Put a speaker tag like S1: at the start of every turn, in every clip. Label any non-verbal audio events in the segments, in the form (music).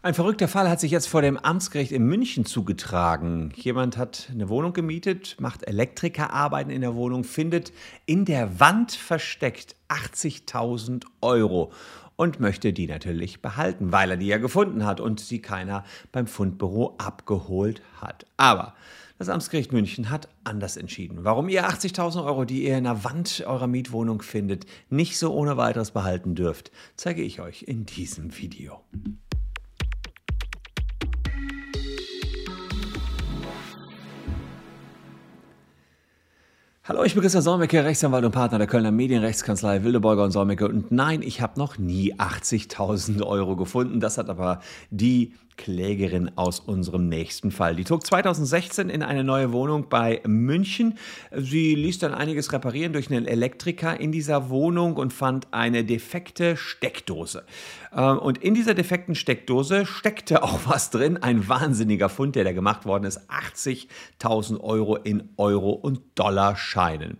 S1: Ein verrückter Fall hat sich jetzt vor dem Amtsgericht in München zugetragen. Jemand hat eine Wohnung gemietet, macht Elektrikerarbeiten in der Wohnung, findet in der Wand versteckt 80.000 Euro und möchte die natürlich behalten, weil er die ja gefunden hat und sie keiner beim Fundbüro abgeholt hat. Aber das Amtsgericht München hat anders entschieden. Warum ihr 80.000 Euro, die ihr in der Wand eurer Mietwohnung findet, nicht so ohne weiteres behalten dürft, zeige ich euch in diesem Video. Hallo, ich bin Christian Solmecke, Rechtsanwalt und Partner der Kölner Medienrechtskanzlei Wildeborger und Solmecke. Und nein, ich habe noch nie 80.000 Euro gefunden. Das hat aber die Klägerin aus unserem nächsten Fall. Die zog 2016 in eine neue Wohnung bei München. Sie ließ dann einiges reparieren durch einen Elektriker in dieser Wohnung und fand eine defekte Steckdose. Ähm, und in dieser defekten Steckdose steckte (laughs) auch was drin, ein wahnsinniger Fund, der da gemacht worden ist, 80.000 Euro in Euro und Dollarscheinen.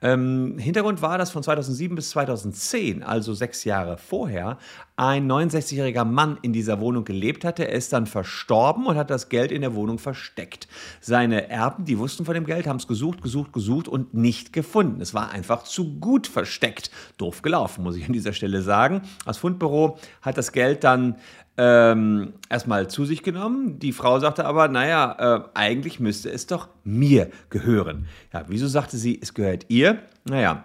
S1: Ähm, Hintergrund war, dass von 2007 bis 2010, also sechs Jahre vorher, ein 69-jähriger Mann in dieser Wohnung gelebt hatte. Er ist dann verstorben und hat das Geld in der Wohnung versteckt. Seine Erben, die wussten von dem Geld, haben es gesucht, gesucht, gesucht und nicht gefunden. Es war einfach zu gut versteckt. Doof gelaufen, muss ich an dieser Stelle sagen. Das Fundbüro hat das Geld dann ähm, erstmal zu sich genommen. Die Frau sagte aber, naja, äh, eigentlich müsste es doch mir gehören. Ja, wieso sagte sie, es gehört ihr? Naja,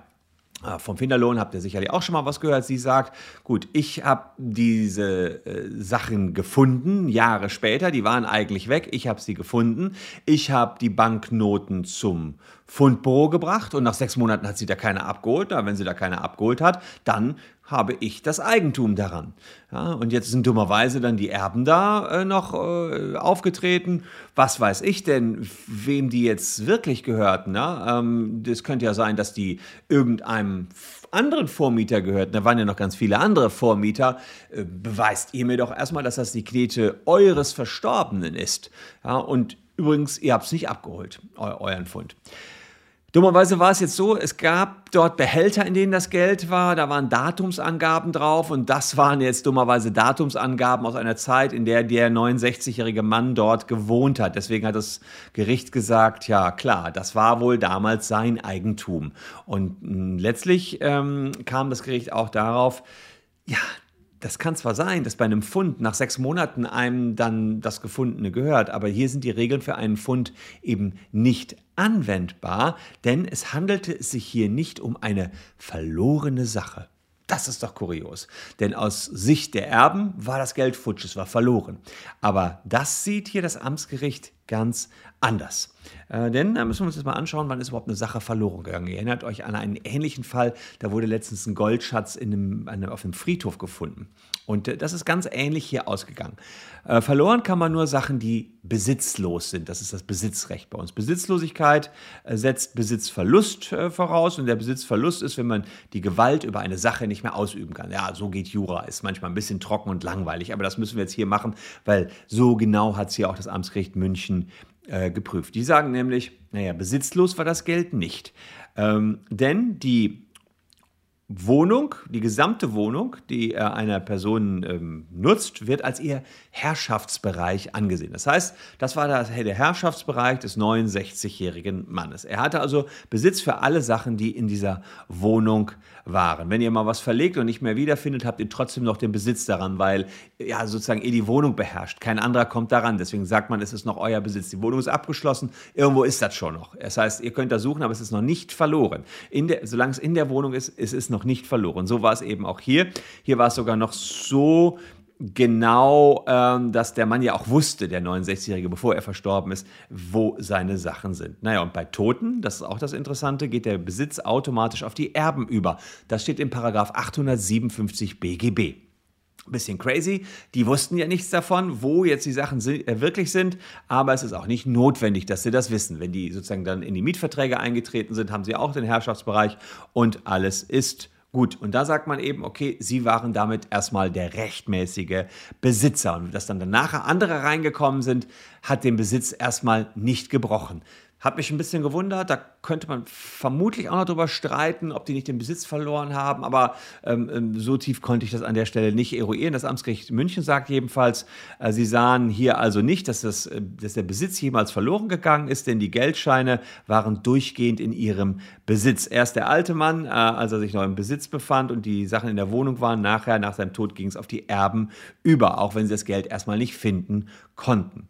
S1: vom Finderlohn habt ihr sicherlich auch schon mal was gehört. Sie sagt, gut, ich habe diese äh, Sachen gefunden, Jahre später, die waren eigentlich weg, ich habe sie gefunden. Ich habe die Banknoten zum Fundbüro gebracht und nach sechs Monaten hat sie da keine abgeholt. Na, wenn sie da keine abgeholt hat, dann habe ich das Eigentum daran. Ja, und jetzt sind dummerweise dann die Erben da äh, noch äh, aufgetreten. Was weiß ich denn, wem die jetzt wirklich gehörten? Ja? Ähm, das könnte ja sein, dass die irgendeinem anderen Vormieter gehörten. Da waren ja noch ganz viele andere Vormieter. Äh, beweist ihr mir doch erstmal, dass das die Knete eures Verstorbenen ist. Ja, und übrigens, ihr habt es nicht abgeholt, eu euren Fund. Dummerweise war es jetzt so, es gab dort Behälter, in denen das Geld war, da waren Datumsangaben drauf und das waren jetzt dummerweise Datumsangaben aus einer Zeit, in der der 69-jährige Mann dort gewohnt hat. Deswegen hat das Gericht gesagt, ja klar, das war wohl damals sein Eigentum. Und hm, letztlich ähm, kam das Gericht auch darauf, ja, das kann zwar sein, dass bei einem Fund nach sechs Monaten einem dann das Gefundene gehört, aber hier sind die Regeln für einen Fund eben nicht anwendbar, denn es handelte sich hier nicht um eine verlorene Sache. Das ist doch kurios. Denn aus Sicht der Erben war das Geld futsch, es war verloren. Aber das sieht hier das Amtsgericht ganz anders. Äh, denn da müssen wir uns jetzt mal anschauen, wann ist überhaupt eine Sache verloren gegangen. Ihr erinnert euch an einen ähnlichen Fall, da wurde letztens ein Goldschatz in einem, einem, auf einem Friedhof gefunden. Und äh, das ist ganz ähnlich hier ausgegangen. Äh, verloren kann man nur Sachen, die besitzlos sind. Das ist das Besitzrecht bei uns. Besitzlosigkeit äh, setzt Besitzverlust äh, voraus und der Besitzverlust ist, wenn man die Gewalt über eine Sache nicht mehr ausüben kann. Ja, so geht Jura. Ist manchmal ein bisschen trocken und langweilig, aber das müssen wir jetzt hier machen, weil so genau hat es hier auch das Amtsgericht München äh, geprüft. Die sagen nämlich, naja, besitzlos war das Geld nicht. Ähm, denn die Wohnung, die gesamte Wohnung, die äh, einer Person ähm, nutzt, wird als ihr Herrschaftsbereich angesehen. Das heißt, das war der, der Herrschaftsbereich des 69-jährigen Mannes. Er hatte also Besitz für alle Sachen, die in dieser Wohnung waren. Wenn ihr mal was verlegt und nicht mehr wiederfindet, habt ihr trotzdem noch den Besitz daran, weil ja sozusagen ihr die Wohnung beherrscht. Kein anderer kommt daran. Deswegen sagt man, es ist noch euer Besitz. Die Wohnung ist abgeschlossen. Irgendwo ist das schon noch. Das heißt, ihr könnt da suchen, aber es ist noch nicht verloren. Der, solange es in der Wohnung ist, ist es noch noch nicht verloren. So war es eben auch hier. Hier war es sogar noch so genau, ähm, dass der Mann ja auch wusste, der 69-Jährige, bevor er verstorben ist, wo seine Sachen sind. Naja, und bei Toten, das ist auch das Interessante, geht der Besitz automatisch auf die Erben über. Das steht in Paragraph 857 BGB. Bisschen crazy. Die wussten ja nichts davon, wo jetzt die Sachen äh, wirklich sind, aber es ist auch nicht notwendig, dass sie das wissen. Wenn die sozusagen dann in die Mietverträge eingetreten sind, haben sie auch den Herrschaftsbereich und alles ist Gut, und da sagt man eben, okay, sie waren damit erstmal der rechtmäßige Besitzer. Und dass dann danach andere reingekommen sind, hat den Besitz erstmal nicht gebrochen. Hat mich ein bisschen gewundert. Da könnte man vermutlich auch noch drüber streiten, ob die nicht den Besitz verloren haben. Aber ähm, ähm, so tief konnte ich das an der Stelle nicht eruieren. Das Amtsgericht München sagt jedenfalls, äh, sie sahen hier also nicht, dass, das, äh, dass der Besitz jemals verloren gegangen ist, denn die Geldscheine waren durchgehend in ihrem Besitz. Erst der alte Mann, äh, als er sich noch im Besitz befand und die Sachen in der Wohnung waren, nachher, nach seinem Tod, ging es auf die Erben über, auch wenn sie das Geld erstmal nicht finden konnten.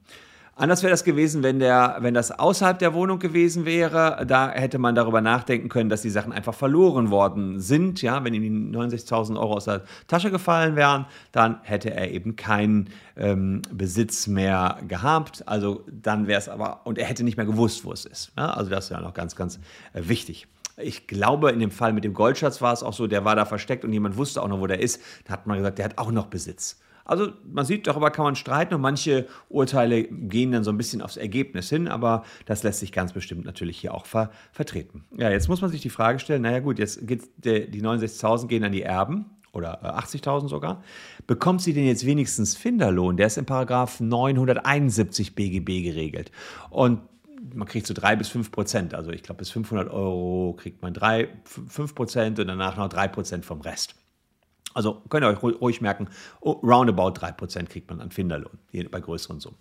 S1: Anders wäre das gewesen, wenn, der, wenn das außerhalb der Wohnung gewesen wäre. Da hätte man darüber nachdenken können, dass die Sachen einfach verloren worden sind. Ja, wenn ihm die 69.000 Euro aus der Tasche gefallen wären, dann hätte er eben keinen ähm, Besitz mehr gehabt. Also dann wäre es aber, und er hätte nicht mehr gewusst, wo es ist. Ja, also das ist ja noch ganz, ganz äh, wichtig. Ich glaube, in dem Fall mit dem Goldschatz war es auch so, der war da versteckt und jemand wusste auch noch, wo der ist. Da hat man gesagt, der hat auch noch Besitz. Also man sieht, darüber kann man streiten und manche Urteile gehen dann so ein bisschen aufs Ergebnis hin, aber das lässt sich ganz bestimmt natürlich hier auch ver vertreten. Ja, jetzt muss man sich die Frage stellen, naja gut, jetzt geht die 69.000 gehen an die Erben oder 80.000 äh, sogar. Bekommt sie denn jetzt wenigstens Finderlohn? Der ist im Paragraph 971 BGB geregelt. Und man kriegt so drei bis fünf Prozent. Also ich glaube, bis 500 Euro kriegt man drei, fünf Prozent und danach noch drei Prozent vom Rest. Also könnt ihr euch ruhig merken, oh, roundabout 3% kriegt man an Finderlohn bei größeren Summen.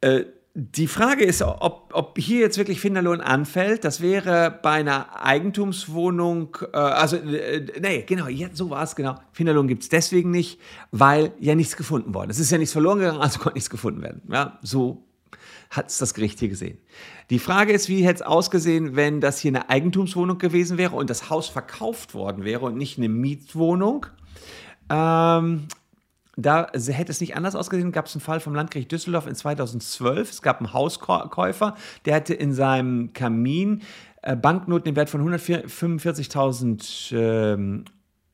S1: Äh, die Frage ist, ob, ob, hier jetzt wirklich Finderlohn anfällt. Das wäre bei einer Eigentumswohnung, äh, also, äh, nee, genau, ja, so war es, genau. Finderlohn gibt es deswegen nicht, weil ja nichts gefunden worden ist. Es ist ja nichts verloren gegangen, also konnte nichts gefunden werden. Ja, so hat es das Gericht hier gesehen. Die Frage ist, wie hätte es ausgesehen, wenn das hier eine Eigentumswohnung gewesen wäre und das Haus verkauft worden wäre und nicht eine Mietwohnung? Ähm, da hätte es nicht anders ausgesehen. Gab es einen Fall vom Landgericht Düsseldorf in 2012. Es gab einen Hauskäufer, der hatte in seinem Kamin äh, Banknoten im Wert von 145.000 ähm,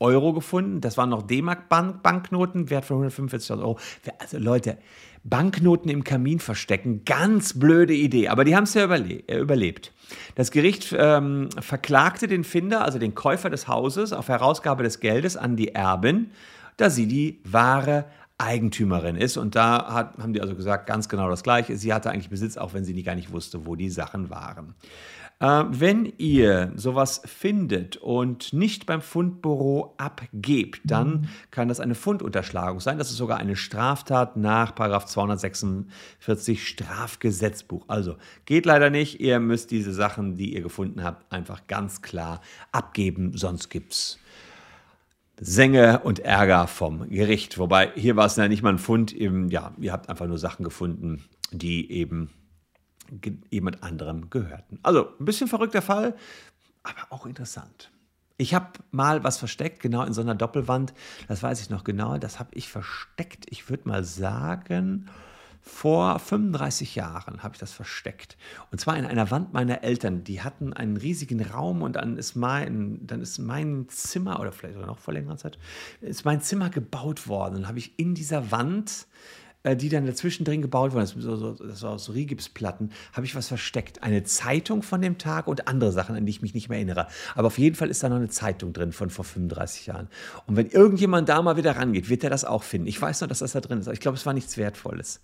S1: Euro gefunden. Das waren noch D-Mark-Banknoten, Wert von 145.000 Euro. Also Leute, Banknoten im Kamin verstecken, ganz blöde Idee, aber die haben es ja überle äh, überlebt. Das Gericht ähm, verklagte den Finder, also den Käufer des Hauses, auf Herausgabe des Geldes an die Erbin, da sie die wahre Eigentümerin ist. Und da hat, haben die also gesagt, ganz genau das Gleiche. Sie hatte eigentlich Besitz, auch wenn sie gar nicht wusste, wo die Sachen waren. Äh, wenn ihr sowas findet und nicht beim Fundbüro abgebt, dann kann das eine Fundunterschlagung sein. Das ist sogar eine Straftat nach 246 Strafgesetzbuch. Also geht leider nicht. Ihr müsst diese Sachen, die ihr gefunden habt, einfach ganz klar abgeben, sonst gibt es Sänge und Ärger vom Gericht. Wobei hier war es ja nicht mal ein Fund, eben, ja, ihr habt einfach nur Sachen gefunden, die eben jemand anderem gehörten. Also ein bisschen verrückter Fall, aber auch interessant. Ich habe mal was versteckt, genau in so einer Doppelwand. Das weiß ich noch genau. Das habe ich versteckt. Ich würde mal sagen, vor 35 Jahren habe ich das versteckt. Und zwar in einer Wand meiner Eltern. Die hatten einen riesigen Raum und dann ist mein, dann ist mein Zimmer, oder vielleicht sogar noch vor längerer Zeit, ist mein Zimmer gebaut worden. Dann habe ich in dieser Wand äh, die dann dazwischen drin gebaut wurden, das, so, das war aus so Rigipsplatten, habe ich was versteckt. Eine Zeitung von dem Tag und andere Sachen, an die ich mich nicht mehr erinnere. Aber auf jeden Fall ist da noch eine Zeitung drin von vor 35 Jahren. Und wenn irgendjemand da mal wieder rangeht, wird er das auch finden. Ich weiß noch, dass das da drin ist. Ich glaube, es war nichts Wertvolles.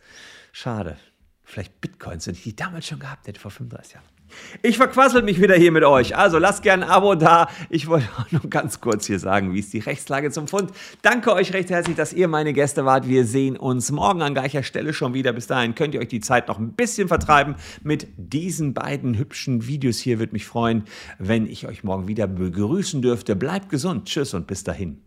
S1: Schade. Vielleicht Bitcoins, wenn ich die damals schon gehabt hätte, vor 35 Jahren. Ich verquassel mich wieder hier mit euch. Also lasst gerne ein Abo da. Ich wollte auch nur ganz kurz hier sagen, wie ist die Rechtslage zum Fund. Danke euch recht herzlich, dass ihr meine Gäste wart. Wir sehen uns morgen an gleicher Stelle schon wieder. Bis dahin könnt ihr euch die Zeit noch ein bisschen vertreiben mit diesen beiden hübschen Videos hier. Würde mich freuen, wenn ich euch morgen wieder begrüßen dürfte. Bleibt gesund. Tschüss und bis dahin.